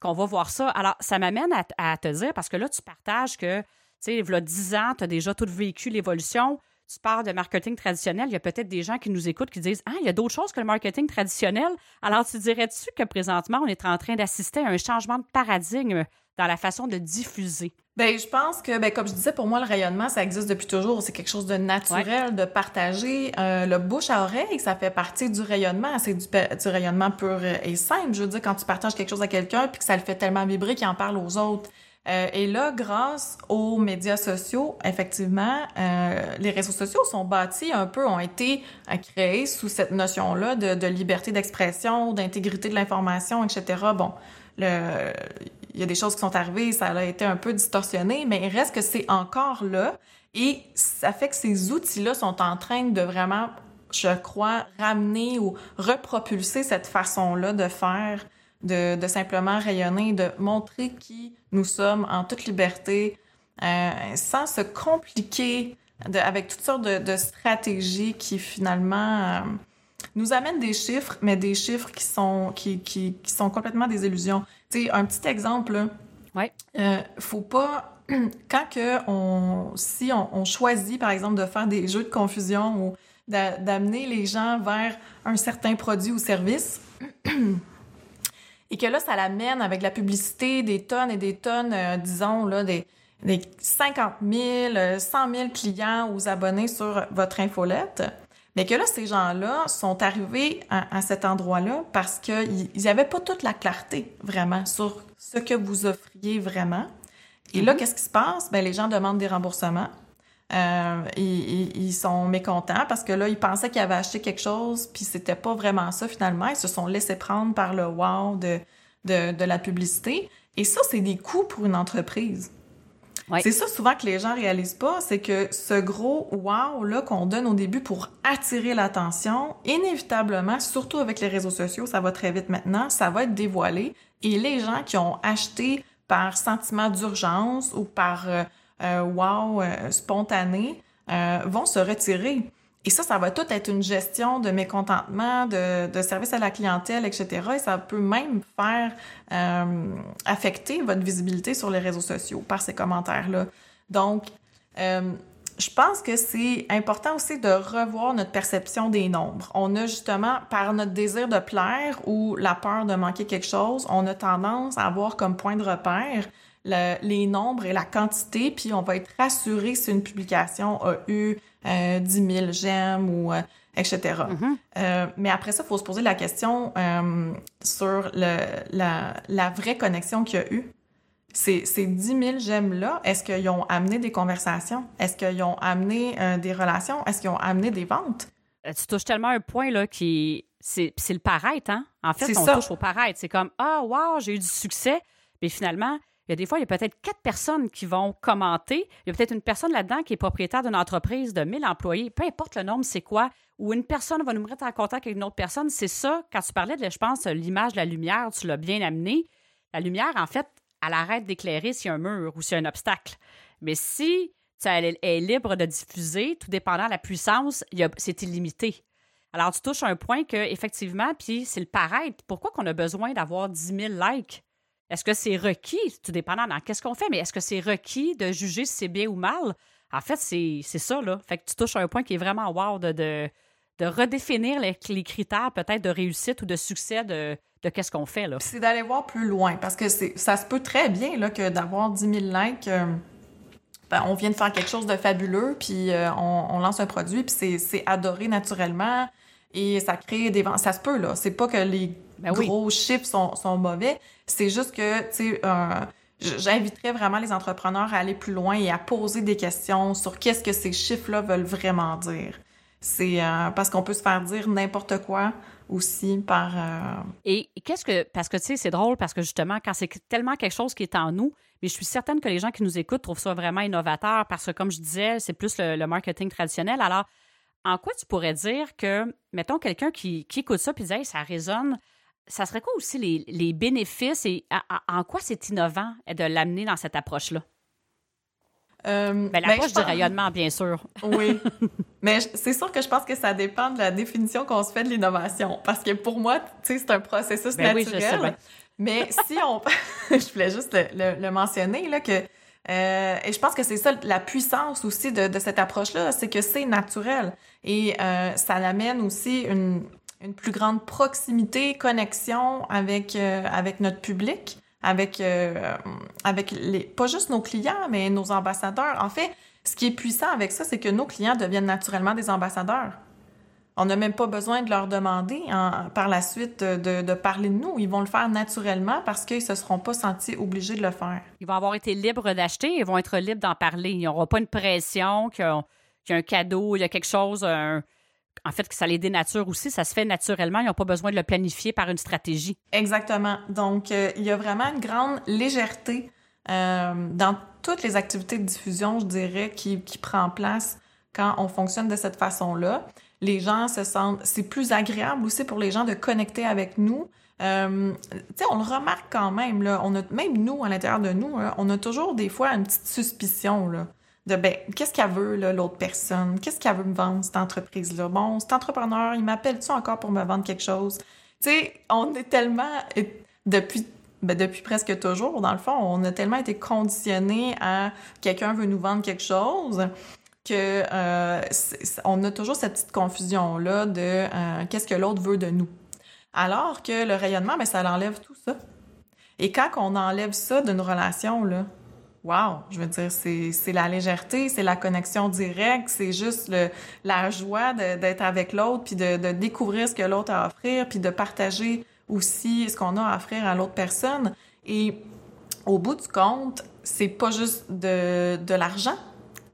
qu'on va voir ça. Alors, ça m'amène à, te dire, parce que là, tu partages que, tu sais, il y a 10 ans, tu as déjà tout vécu l'évolution. Tu parles de marketing traditionnel, il y a peut-être des gens qui nous écoutent qui disent Ah, il y a d'autres choses que le marketing traditionnel. Alors, tu dirais-tu que présentement, on est en train d'assister à un changement de paradigme dans la façon de diffuser? Ben, je pense que, ben, comme je disais, pour moi, le rayonnement, ça existe depuis toujours. C'est quelque chose de naturel, de partager. Euh, le bouche à oreille, ça fait partie du rayonnement. C'est du, du, rayonnement pur et simple. Je veux dire, quand tu partages quelque chose à quelqu'un, puis que ça le fait tellement vibrer qu'il en parle aux autres. Euh, et là, grâce aux médias sociaux, effectivement, euh, les réseaux sociaux sont bâtis un peu, ont été créés sous cette notion-là de, de liberté d'expression, d'intégrité de l'information, etc. Bon, le, il y a des choses qui sont arrivées, ça a été un peu distorsionné, mais il reste que c'est encore là. Et ça fait que ces outils-là sont en train de vraiment, je crois, ramener ou repropulser cette façon-là de faire de, simplement rayonner, de montrer qui nous sommes en toute liberté, euh, sans se compliquer de, avec toutes sortes de, de stratégies qui finalement euh, nous amènent des chiffres, mais des chiffres qui sont, qui, qui, qui sont complètement des illusions. Tu sais, un petit exemple. Ouais. Euh, faut pas [clears throat] quand que on si on, on, choisit par exemple de faire des jeux de confusion ou d'amener les gens vers un certain produit ou service [clears throat] et que là, ça l'amène avec la publicité des tonnes et des tonnes, euh, disons, là, des, des 50 000, 100 000 clients ou abonnés sur votre infolette. Mais que là, ces gens-là sont arrivés à, à cet endroit-là parce qu'ils n'avaient pas toute la clarté, vraiment, sur ce que vous offriez vraiment. Et là, mm-hmm. qu'est-ce qui se passe? Ben, les gens demandent des remboursements. Euh, ils, ils, sont mécontents parce que là, ils pensaient qu'ils avaient acheté quelque chose, puis c'était pas vraiment ça finalement. Ils se sont laissés prendre par le wow de, de, de la publicité. Et ça, c'est des coûts pour une entreprise. C'est ça souvent que les gens réalisent pas, c'est que ce gros wow là qu'on donne au début pour attirer l'attention, inévitablement, surtout avec les réseaux sociaux, ça va très vite maintenant, ça va être dévoilé et les gens qui ont acheté par sentiment d'urgence ou par euh, euh, wow euh, spontané vont se retirer. Et ça, ça va tout être une gestion de mécontentement, de, de service à la clientèle, etc. Et ça peut même faire euh, affecter votre visibilité sur les réseaux sociaux par ces commentaires-là. Donc, euh, je pense que c'est important aussi de revoir notre perception des nombres. On a justement, par notre désir de plaire ou la peur de manquer quelque chose, on a tendance à avoir comme point de repère le, les nombres et la quantité, puis on va être rassuré si une publication a eu euh, 10 000 j'aime ou euh, etc. Mm-hmm. euh, mais après ça, il faut se poser la question euh, sur le, la, la vraie connexion qu'il y a eu. Ces, ces 10 000 j'aime-là, est-ce qu'ils ont amené des conversations? Est-ce qu'ils ont amené des relations? Est-ce qu'ils ont amené des ventes? Tu touches tellement un point là qui c'est le paraître, hein? En fait, on ça. touche au paraître. C'est comme ah wow, j'ai eu du succès, mais finalement, il y a des fois, il y a peut-être quatre personnes qui vont commenter. Il y a peut-être une personne là-dedans qui est propriétaire d'une entreprise de 1000 employés. Peu importe le nombre, c'est quoi? Ou une personne va nous mettre en contact avec une autre personne. C'est ça, quand tu parlais de, je pense, l'image de la lumière, tu l'as bien amené. La lumière, en fait, elle arrête d'éclairer s'il y a un mur ou s'il y a un obstacle. Mais si elle est libre de diffuser, tout dépendant de la puissance, c'est illimité. Alors, tu touches un point que, effectivement, puis c'est le paraître. Pourquoi qu'on a besoin d'avoir 10 000 likes? Est-ce que c'est requis, tout dépendant dans qu'est-ce qu'on fait, mais est-ce que c'est requis de juger si c'est bien ou mal? En fait, c'est ça, là. Fait que tu touches un point qui est vraiment wow de, de, redéfinir les, critères peut-être de réussite ou de succès de, de qu'est-ce qu'on fait, là. C'est d'aller voir plus loin parce que ça se peut très bien là que d'avoir 10 000 likes. euh, ben, on vient de faire quelque chose de fabuleux, puis euh, on, on lance un produit, puis c'est adoré naturellement et ça crée des ventes. Ça se peut là. C'est pas que les Ben oui. gros chiffres sont, sont mauvais. C'est juste que tu sais. euh, J'inviterais vraiment les entrepreneurs à aller plus loin et à poser des questions sur qu'est-ce que ces chiffres-là veulent vraiment dire. C'est euh, parce qu'on peut se faire dire n'importe quoi aussi par euh, Et qu'est-ce que. Parce que, tu sais, c'est drôle parce que justement, quand c'est tellement quelque chose qui est en nous, mais je suis certaine que les gens qui nous écoutent trouvent ça vraiment innovateur parce que, comme je disais, c'est plus le, le marketing traditionnel. Alors, en quoi tu pourrais dire que, mettons, quelqu'un qui, qui écoute ça puis dit, hey, ça résonne, ça serait quoi aussi les, les bénéfices et à- à- en quoi c'est innovant de l'amener dans cette approche-là? euh, Ben, ben, l'approche du rayonnement, bien sûr. [laughs] Oui. Mais c'est sûr que je pense que ça dépend de la définition qu'on se fait de l'innovation. Parce que pour moi, tu sais, c'est un processus Ben oui, je sais naturel. bien. mais si on... [laughs] [laughs] je voulais juste le, le- le mentionner, là, que... euh, et je pense que c'est ça, la puissance aussi de, de cette approche-là, c'est que c'est naturel. Et euh, ça l'amène aussi une, une plus grande proximité, connexion avec, euh, avec notre public, avec, euh, avec les, pas juste nos clients, mais nos ambassadeurs. En fait, ce qui est puissant avec ça, c'est que nos clients deviennent naturellement des ambassadeurs. On n'a même pas besoin de leur demander par la suite de, parler de nous. Ils vont le faire naturellement parce qu'ils ne se seront pas sentis obligés de le faire. Ils vont avoir été libres d'acheter, ils vont être libres d'en parler. Ils n'auront pas une pression qu'il y, a un cadeau, il y a quelque chose, en fait, que ça les dénature aussi. Ça se fait naturellement. Ils n'ont pas besoin de le planifier par une stratégie. Exactement. Donc, euh, il y a vraiment une grande légèreté euh, dans toutes les activités de diffusion, je dirais, qui, qui prend place quand on fonctionne de cette façon-là les gens se sentent, c'est plus agréable aussi pour les gens de connecter avec nous. Euh, tu sais, on le remarque quand même, on a, même nous, à l'intérieur de nous, on a toujours des fois une petite suspicion, de, ben, qu'est-ce qu'elle veut, l'autre personne? Qu'est-ce qu'elle veut me vendre, cette entreprise-là? Bon, cet entrepreneur, il m'appelle-tu encore pour me vendre quelque chose? Tu sais, on est tellement, depuis ben depuis presque toujours, dans le fond, on a tellement été conditionné à quelqu'un veut nous vendre quelque chose que euh, on a toujours cette petite confusion là de euh, qu'est-ce que l'autre veut de nous? Alors que le rayonnement, ben ça l'enlève tout ça. Et quand on enlève ça d'une relation là, wow, je veux dire c'est la légèreté, c'est la connexion directe, c'est juste le, la joie d'être avec l'autre puis de, de découvrir ce que l'autre a à offrir puis de partager aussi ce qu'on a à offrir à l'autre personne. Et au bout du compte, c'est pas juste de, de l'argent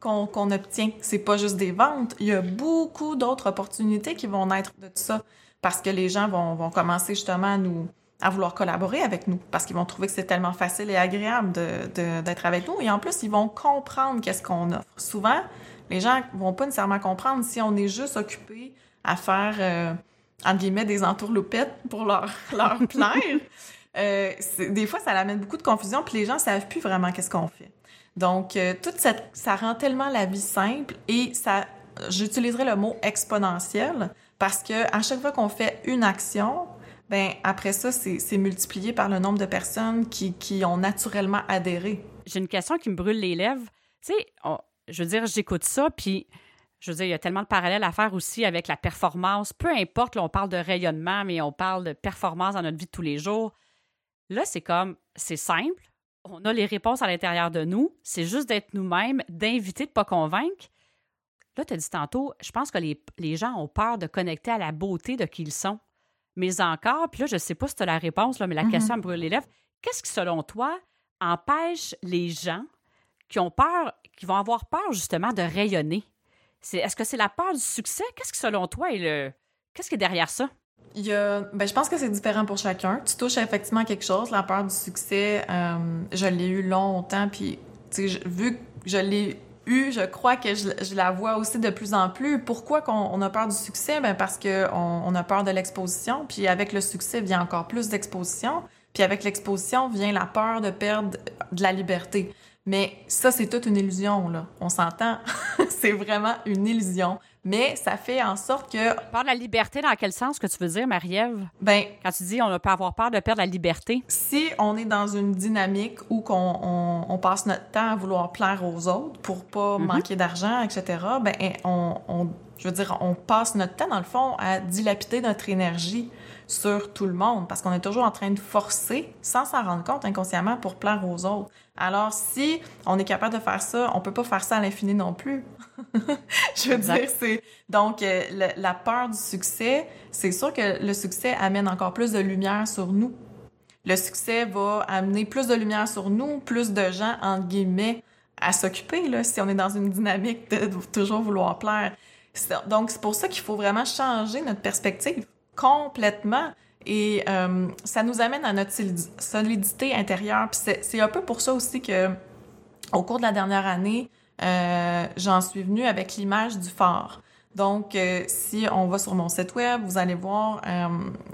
qu'on obtient. C'est pas juste des ventes. Il y a beaucoup d'autres opportunités qui vont naître de tout ça parce que les gens vont, vont commencer justement à nous à vouloir collaborer avec nous parce qu'ils vont trouver que c'est tellement facile et agréable d'être avec nous. Et en plus, ils vont comprendre qu'est-ce qu'on offre. Souvent, les gens vont pas nécessairement comprendre si on est juste occupé à faire, euh, entre guillemets, des entourloupettes pour leur, [laughs] leur plaire. euh, des fois, ça amène beaucoup de confusion, puis les gens savent plus vraiment qu'est-ce qu'on fait. Donc, euh, toute cette, ça rend tellement la vie simple et ça, j'utiliserai le mot exponentiel parce que à chaque fois qu'on fait une action, ben après ça, c'est multiplié par le nombre de personnes qui, qui ont naturellement adhéré. J'ai une question qui me brûle les lèvres. Tu sais, je veux dire, j'écoute ça, puis je veux dire, il y a tellement de parallèles à faire aussi avec la performance. Peu importe, là, on parle de rayonnement, mais on parle de performance dans notre vie de tous les jours. Là, c'est comme, c'est simple, on a les réponses à l'intérieur de nous. C'est juste d'être nous-mêmes, d'inviter, de ne pas convaincre. Là, tu as dit tantôt, je pense que les, gens ont peur de connecter à la beauté de qui ils sont. Mais encore, puis là, je ne sais pas si tu as la réponse, là, mais la mm-hmm. question me brûle les lèvres. Qu'est-ce qui, selon toi, empêche les gens qui ont peur, qui vont avoir peur justement de rayonner? est-ce que c'est la peur du succès? Qu'est-ce qui, selon toi, est le. Qu'est-ce qui est derrière ça? Il y a, ben, je pense que c'est différent pour chacun. Tu touches effectivement quelque chose. La peur du succès, euh, je l'ai eu longtemps, puis vu que je l'ai je crois que je, la vois aussi de plus en plus. Pourquoi qu'on on a peur du succès? Ben parce qu'on on a peur de l'exposition, puis avec le succès vient encore plus d'exposition, puis avec l'exposition vient la peur de perdre de la liberté. Mais ça, c'est toute une illusion, là. On s'entend. [laughs] c'est vraiment une illusion. Mais ça fait en sorte que... Peur de la liberté, dans quel sens que tu veux dire, Marie-Ève? Ben... Quand tu dis on peut avoir peur de perdre la liberté. Si on est dans une dynamique où qu'on on, passe notre temps à vouloir plaire aux autres pour pas mhm. manquer d'argent, etc., ben on, on, je veux dire, on passe notre temps, dans le fond, à dilapider notre énergie sur tout le monde parce qu'on est toujours en train de forcer sans s'en rendre compte inconsciemment pour plaire aux autres. Alors si on est capable de faire ça, on peut pas faire ça à l'infini non plus. [laughs] Je veux dire, c'est donc euh, la peur du succès, c'est sûr que le succès amène encore plus de lumière sur nous. Le succès va amener plus de lumière sur nous, plus de gens entre guillemets à s'occuper là si on est dans une dynamique de toujours vouloir plaire. Donc c'est pour ça qu'il faut vraiment changer notre perspective complètement. Et euh, ça nous amène à notre solidité intérieure. Puis c'est un peu pour ça aussi que, au cours de la dernière année, euh, j'en suis venue avec l'image du phare. Donc, euh, si on va sur mon site web, vous allez voir,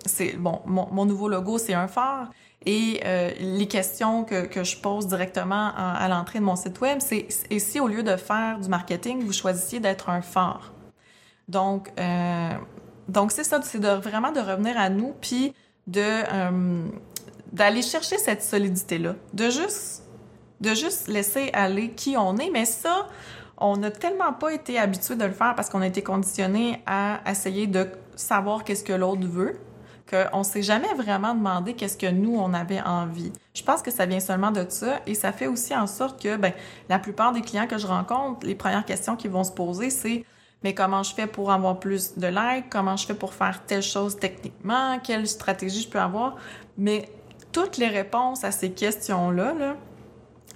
c'est bon, mon, nouveau logo, c'est un phare. Et les questions que, que, je pose directement à, l'entrée de mon site web, c'est et si au lieu de faire du marketing, vous choisissiez d'être un phare? Donc, donc, c'est ça, c'est de, vraiment de revenir à nous, puis de euh, d'aller chercher cette solidité-là, de juste, de juste laisser aller qui on est. Mais ça, on n'a tellement pas été habitué de le faire parce qu'on a été conditionné à essayer de savoir qu'est-ce que l'autre veut. qu'on s'est jamais vraiment demandé qu'est-ce que nous, on avait envie. Je pense que ça vient seulement de ça et ça fait aussi en sorte que, ben, la plupart des clients que je rencontre, les premières questions qu'ils vont se poser, c'est mais comment je fais pour avoir plus de likes? Comment je fais pour faire telle chose techniquement? Quelle stratégie je peux avoir? Mais toutes les réponses à ces questions-là, là,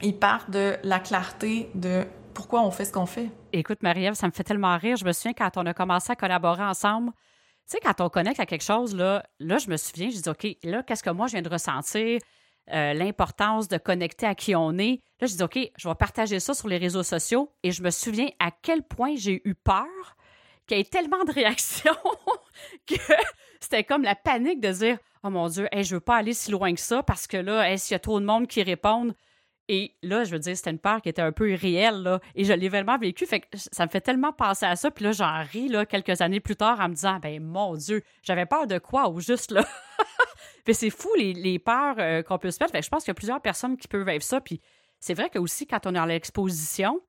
ils partent de la clarté de pourquoi on fait ce qu'on fait. Écoute, Marie-Ève, ça me fait tellement rire. Je me souviens quand on a commencé à collaborer ensemble, tu sais, quand on connecte à quelque chose, là, là je me souviens, je dis, OK, là, qu'est-ce que moi, je viens de ressentir? Euh, l'importance de connecter à qui on est. Là, je dis, OK, je vais partager ça sur les réseaux sociaux et je me souviens à quel point j'ai eu peur qu'il y ait tellement de réactions [laughs] que c'était comme la panique de dire, oh mon Dieu, hey, je veux pas aller si loin que ça parce que là, s'il y a trop de monde qui répondent, et là, je veux dire, c'était une peur qui était un peu irréelle, là. Et je l'ai vraiment vécu. Fait que ça me fait tellement penser à ça. Puis là, j'en ris, là, quelques années plus tard, en me disant, ben, mon Dieu, j'avais peur de quoi ou juste, là? [laughs] C'est fou, les, peurs euh, qu'on peut se mettre. Fait que je pense qu'il y a plusieurs personnes qui peuvent vivre ça. Puis c'est vrai que aussi, quand on est en l'exposition,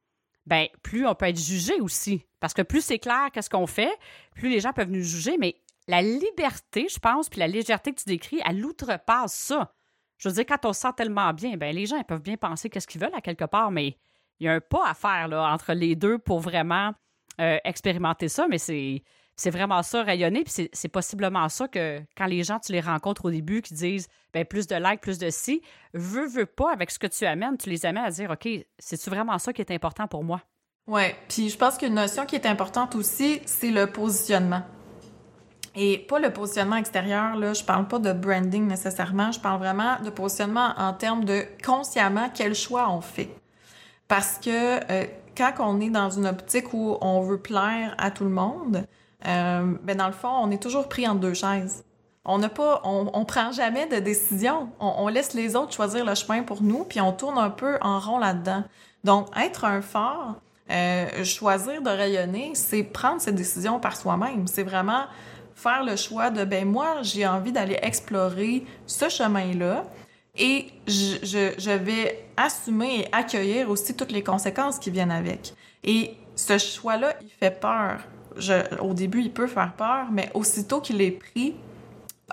ben, plus on peut être jugé aussi. Parce que plus c'est clair qu'est-ce qu'on fait, plus les gens peuvent nous juger. Mais la liberté, je pense, puis la légèreté que tu décris, elle outrepasse ça. Je veux dire, quand on se sent tellement bien, ben les gens peuvent bien penser qu'est-ce qu'ils veulent à quelque part, mais il y a un pas à faire entre les deux pour vraiment euh, expérimenter ça, mais c'est. C'est vraiment ça, rayonner. Puis c'est possiblement ça que quand les gens, tu les rencontres au début, qui disent ben, plus de likes, plus de si, veux, veux pas, avec ce que tu amènes, tu les amènes à dire OK, c'est-tu vraiment ça qui est important pour moi? Oui. Puis je pense qu'une notion qui est importante aussi, c'est le positionnement. Et pas le positionnement extérieur, là, je parle pas de branding nécessairement, je parle vraiment de positionnement en termes de consciemment quel choix on fait. Parce que euh, quand on est dans une optique où on veut plaire à tout le monde, euh, ben dans le fond, on est toujours pris entre deux chaises. On n'a pas, on, on, prend jamais de décision. On, on, laisse les autres choisir le chemin pour nous, puis on tourne un peu en rond là-dedans. Donc, être un phare, euh, choisir de rayonner, c'est prendre ses décisions par soi-même. C'est vraiment faire le choix de ben moi j'ai envie d'aller explorer ce chemin-là et je, je, vais assumer et accueillir aussi toutes les conséquences qui viennent avec. Et ce choix-là, il fait peur. Au début, il peut faire peur, mais aussitôt qu'il est pris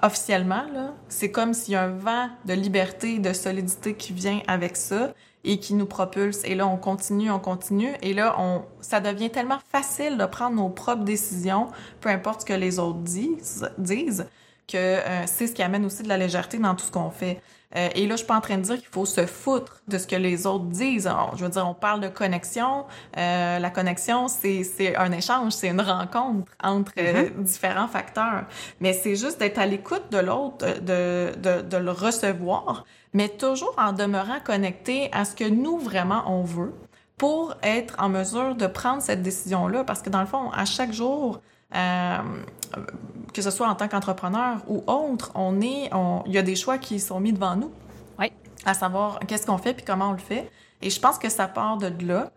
officiellement, c'est comme s'il y a un vent de liberté, de solidité qui vient avec ça et qui nous propulse. Et là, on continue, on continue. Et là, on, ça devient tellement facile de prendre nos propres décisions, peu importe ce que les autres disent, disent que euh, c'est ce qui amène aussi de la légèreté dans tout ce qu'on fait. Euh, et là, je suis pas en train de dire qu'il faut se foutre de ce que les autres disent. je veux dire, on parle de connexion. Euh, la connexion, c'est, c'est un échange, c'est une rencontre entre mm-hmm. différents facteurs. Mais c'est juste d'être à l'écoute de l'autre, de, de, de le recevoir, mais toujours en demeurant connecté à ce que nous vraiment on veut pour être en mesure de prendre cette décision-là. Parce que dans le fond, à chaque jour, euh, que ce soit en tant qu'entrepreneur ou autre, on est, il y a des choix qui sont mis devant nous. Oui. À savoir qu'est-ce qu'on fait puis comment on le fait. Et je pense que ça part de là.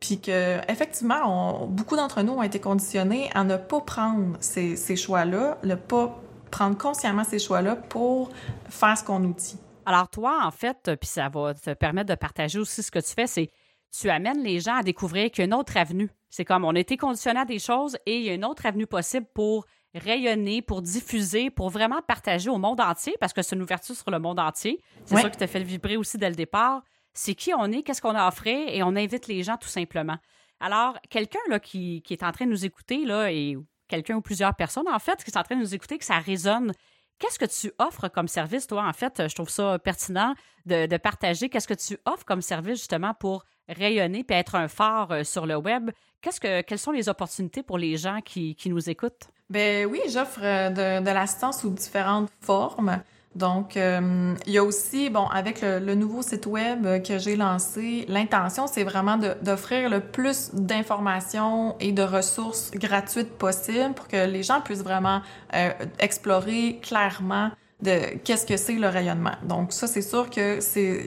Puis que, effectivement, beaucoup d'entre nous ont été conditionnés à ne pas prendre ces, ces choix-là, ne pas prendre consciemment ces choix-là pour faire ce qu'on nous dit. Alors, toi, en fait, puis ça va te permettre de partager aussi ce que tu fais, c'est tu amènes les gens à découvrir qu'il y a une autre avenue. C'est comme on a été conditionné à des choses et il y a une autre avenue possible pour rayonner, pour diffuser, pour vraiment partager au monde entier, parce que c'est une ouverture sur le monde entier. C'est ça qui t'a fait vibrer aussi dès le départ. C'est qui on est, qu'est-ce qu'on a à offrir, et on invite les gens tout simplement. Alors, quelqu'un là, qui, qui, est en train de nous écouter, là, et quelqu'un ou plusieurs personnes, en fait, qui sont en train de nous écouter, que ça résonne Qu'est-ce que tu offres comme service, toi? En fait, je trouve ça pertinent de, partager. Qu'est-ce que tu offres comme service, justement, pour rayonner et être un phare euh, sur le web? Qu'est-ce que, quelles sont les opportunités pour les gens qui, qui nous écoutent? Ben oui, j'offre euh, de, de l'assistance sous différentes formes. Donc, euh, il y a aussi, bon, avec le, nouveau site web que j'ai lancé, l'intention, c'est vraiment d'offrir le plus d'informations et de ressources gratuites possibles pour que les gens puissent vraiment euh, explorer clairement de qu'est-ce que c'est le rayonnement. Donc, ça, c'est sûr que c'est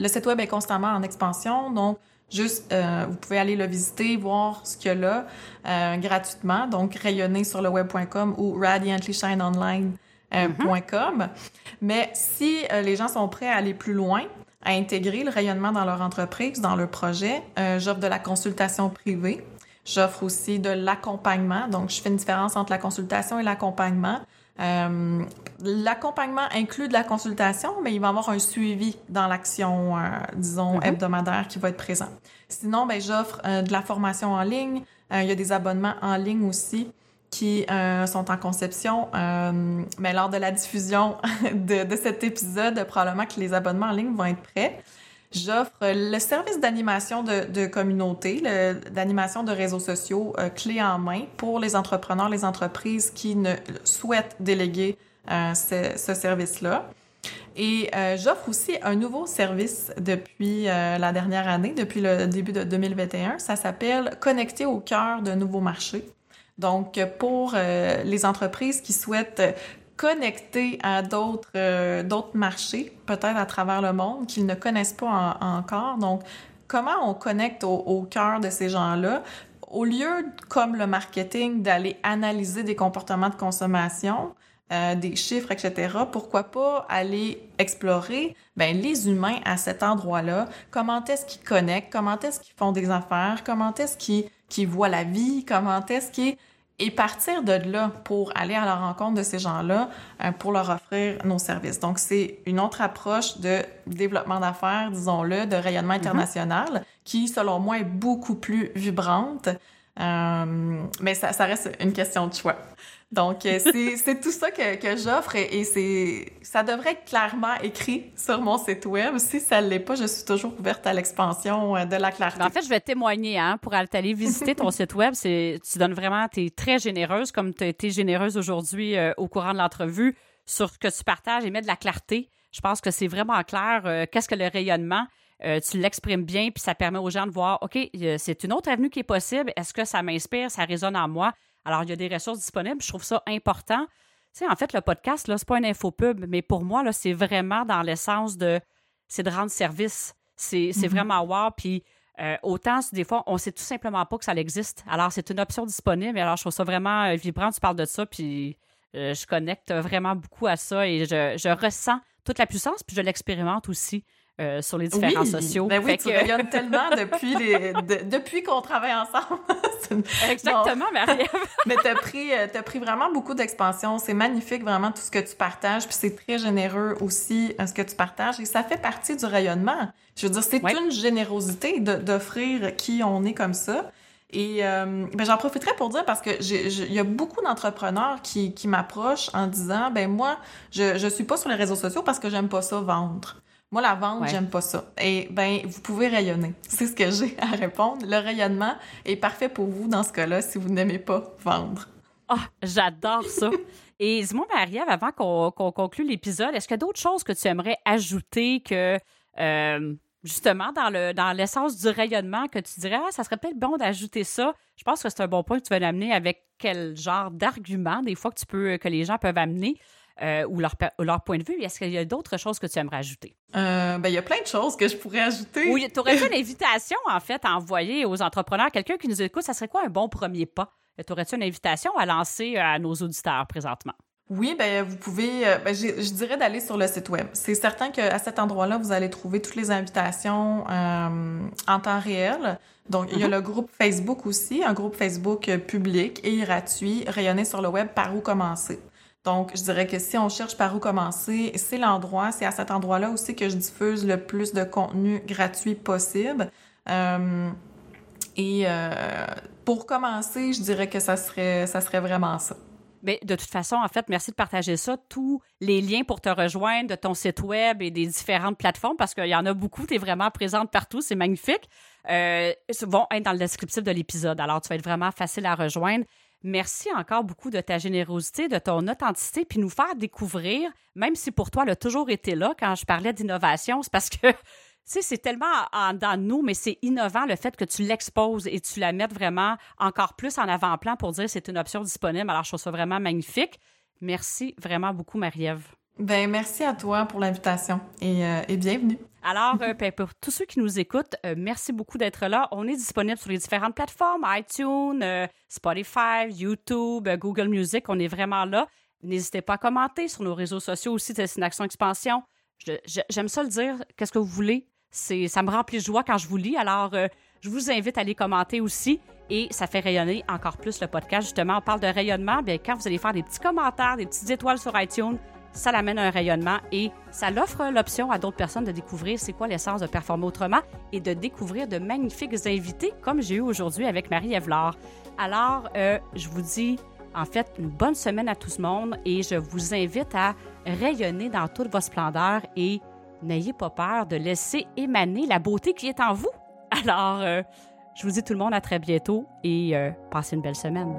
le site web est constamment en expansion, donc Juste, euh, vous pouvez aller le visiter, voir ce qu'il y a là euh, gratuitement. Donc, rayonner sur le web.com ou Radiantly Shine Online euh, mm-hmm. Mais si euh, les gens sont prêts à aller plus loin, à intégrer le rayonnement dans leur entreprise, dans leur projet, euh, j'offre de la consultation privée. J'offre aussi de l'accompagnement. Donc, je fais une différence entre la consultation et l'accompagnement. Euh, l'accompagnement inclut de la consultation, mais il va y avoir un suivi dans l'action, euh, disons, mm-hmm. hebdomadaire qui va être présent. Sinon, ben, j'offre de la formation en ligne. il y a des abonnements en ligne aussi qui sont en conception. mais lors de la diffusion [laughs] de, de, cet épisode, probablement que les abonnements en ligne vont être prêts. J'offre le service d'animation de, communauté, d'animation de réseaux sociaux euh, clé en main pour les entrepreneurs, les entreprises qui ne souhaitent déléguer euh, ce, service-là. Et euh, j'offre aussi un nouveau service depuis la dernière année, depuis le début de 2021. Ça s'appelle Connecter au cœur de nouveaux marchés. Donc, pour les entreprises qui souhaitent connecter à d'autres euh, d'autres marchés, peut-être à travers le monde, qu'ils ne connaissent pas encore. Donc, comment on connecte au, cœur de ces gens-là? Au lieu, comme le marketing, d'aller analyser des comportements de consommation, euh, des chiffres, etc., pourquoi pas aller explorer ben, les humains à cet endroit-là? Comment est-ce qu'ils connectent? Comment est-ce qu'ils font des affaires? Comment est-ce qu'ils qu'ils voient la vie? Comment est-ce qu'ils et partir de là pour aller à la rencontre de ces gens-là euh, pour leur offrir nos services. Donc, c'est une autre approche de développement d'affaires, disons-le, de rayonnement mm-hmm. international qui, selon moi, est beaucoup plus vibrante. Euh, mais ça, ça reste une question de choix. Donc, euh, c'est [laughs] tout ça que, que j'offre et, c'est ça devrait être clairement écrit sur mon site web. Si ça ne l'est pas, je suis toujours ouverte à l'expansion euh, de la clarté. En fait, je vais témoigner hein, pour aller visiter ton site web. Tu donnes vraiment, tu es très généreuse comme tu as été généreuse aujourd'hui euh, au courant de l'entrevue sur ce que tu partages et mets de la clarté. Je pense que c'est vraiment clair. Qu'est-ce que le rayonnement? Tu l'exprimes bien, puis ça permet aux gens de voir, OK, c'est une autre avenue qui est possible. Est-ce que ça m'inspire, ça résonne en moi? Alors, il y a des ressources disponibles. Je trouve ça important. Tu sais, en fait, le podcast, là, c'est pas un infopub, mais pour moi, là, c'est vraiment dans l'essence de, c'est de rendre service. C'est mm-hmm. vraiment wow. Puis, euh, autant, des fois, on sait tout simplement pas que ça existe. Alors, c'est une option disponible. Alors, je trouve ça vraiment euh, vibrant. Tu parles de ça, puis euh, je connecte vraiment beaucoup à ça et je, je ressens toute la puissance, puis je l'expérimente aussi. Euh, sur les différents sociaux. Ben oui, tu rayonnes tellement [laughs] depuis, les, depuis qu'on travaille ensemble. [laughs] Exactement, Marie. [laughs] Mais tu as, pris, euh, as pris vraiment beaucoup d'expansion. C'est magnifique, vraiment, tout ce que tu partages. Puis c'est très généreux aussi, euh, ce que tu partages. Et ça fait partie du rayonnement. Je veux dire, c'est une générosité d'offrir qui on est comme ça. Et ben j'en profiterai pour dire parce que il y a beaucoup d'entrepreneurs qui, qui m'approchent en disant ben moi je je suis pas sur les réseaux sociaux parce que j'aime pas ça vendre. Moi, la vente, j'aime pas ça. Et ben, vous pouvez rayonner. C'est ce que j'ai à répondre. Le rayonnement est parfait pour vous dans ce cas-là si vous n'aimez pas vendre. Ah, j'adore ça. [laughs] Et dis-moi, Marie-Ève, avant qu'on conclue l'épisode, est-ce qu'il y a d'autres choses que tu aimerais ajouter que, euh, justement, dans le dans l'essence du rayonnement, que tu dirais, ah, ça serait peut-être bon d'ajouter ça? Je pense que c'est un bon point que tu vas l'amener avec quel genre d'argument, des fois, que, tu peux, que les gens peuvent amener. Euh, ou, leur, leur, point de vue. Est-ce qu'il y a d'autres choses que tu aimerais ajouter? Euh, ben, il y a plein de choses que je pourrais ajouter. Oui, tu aurais [laughs] une invitation, en fait, à envoyer aux entrepreneurs. Quelqu'un qui nous écoute, ça serait quoi un bon premier pas? Tu aurais-tu une invitation à lancer à nos auditeurs présentement? Oui, ben vous pouvez, euh, ben, je, dirais d'aller sur le site web. C'est certain qu'à cet endroit-là, vous allez trouver toutes les invitations en temps réel. Donc, il y a mm-hmm. le groupe Facebook aussi, un groupe Facebook public et gratuit, rayonné sur le web par où commencer. Donc, je dirais que si on cherche par où commencer, c'est l'endroit, c'est à cet endroit-là aussi que je diffuse le plus de contenu gratuit possible. Euh, et euh, pour commencer, je dirais que ça serait, ça serait vraiment ça. Mais de toute façon, en fait, merci de partager ça. Tous les liens pour te rejoindre de ton site web et des différentes plateformes, parce qu'il y en a beaucoup, tu es vraiment présente partout, c'est magnifique, euh, vont être dans le descriptif de l'épisode. Alors, tu vas être vraiment facile à rejoindre. Merci encore beaucoup de ta générosité, de ton authenticité, puis nous faire découvrir, même si pour toi, elle a toujours été là quand je parlais d'innovation, c'est parce que, [laughs] c'est tellement en, dans nous, mais c'est innovant le fait que tu l'exposes et tu la mettes vraiment encore plus en avant-plan pour dire c'est une option disponible. Alors, je trouve ça vraiment magnifique. Merci vraiment beaucoup, Marie-Ève. Ben, merci à toi pour l'invitation et, euh, et bienvenue. Alors, euh, ben, pour tous ceux qui nous écoutent, euh, merci beaucoup d'être là. On est disponible sur les différentes plateformes, iTunes, euh, Spotify, YouTube, Google Music. On est vraiment là. N'hésitez pas à commenter sur nos réseaux sociaux aussi, Destination Expansion. J'aime ça le dire. Qu'est-ce que vous voulez? C'est, ça me remplit de joie quand je vous lis. Alors, Je vous invite à les commenter aussi et ça fait rayonner encore plus le podcast. Justement, on parle de rayonnement. Bien, quand vous allez faire des petits commentaires, des petites étoiles sur iTunes, ça l'amène à un rayonnement et ça l'offre l'option à d'autres personnes de découvrir c'est quoi l'essence de performer autrement et de découvrir de magnifiques invités comme j'ai eu aujourd'hui avec Marie-Ève Alors, euh, je vous dis en fait une bonne semaine à tout le monde et je vous invite à rayonner dans toute votre splendeur et n'ayez pas peur de laisser émaner la beauté qui est en vous. Alors, euh, je vous dis tout le monde à très bientôt et euh, passez une belle semaine.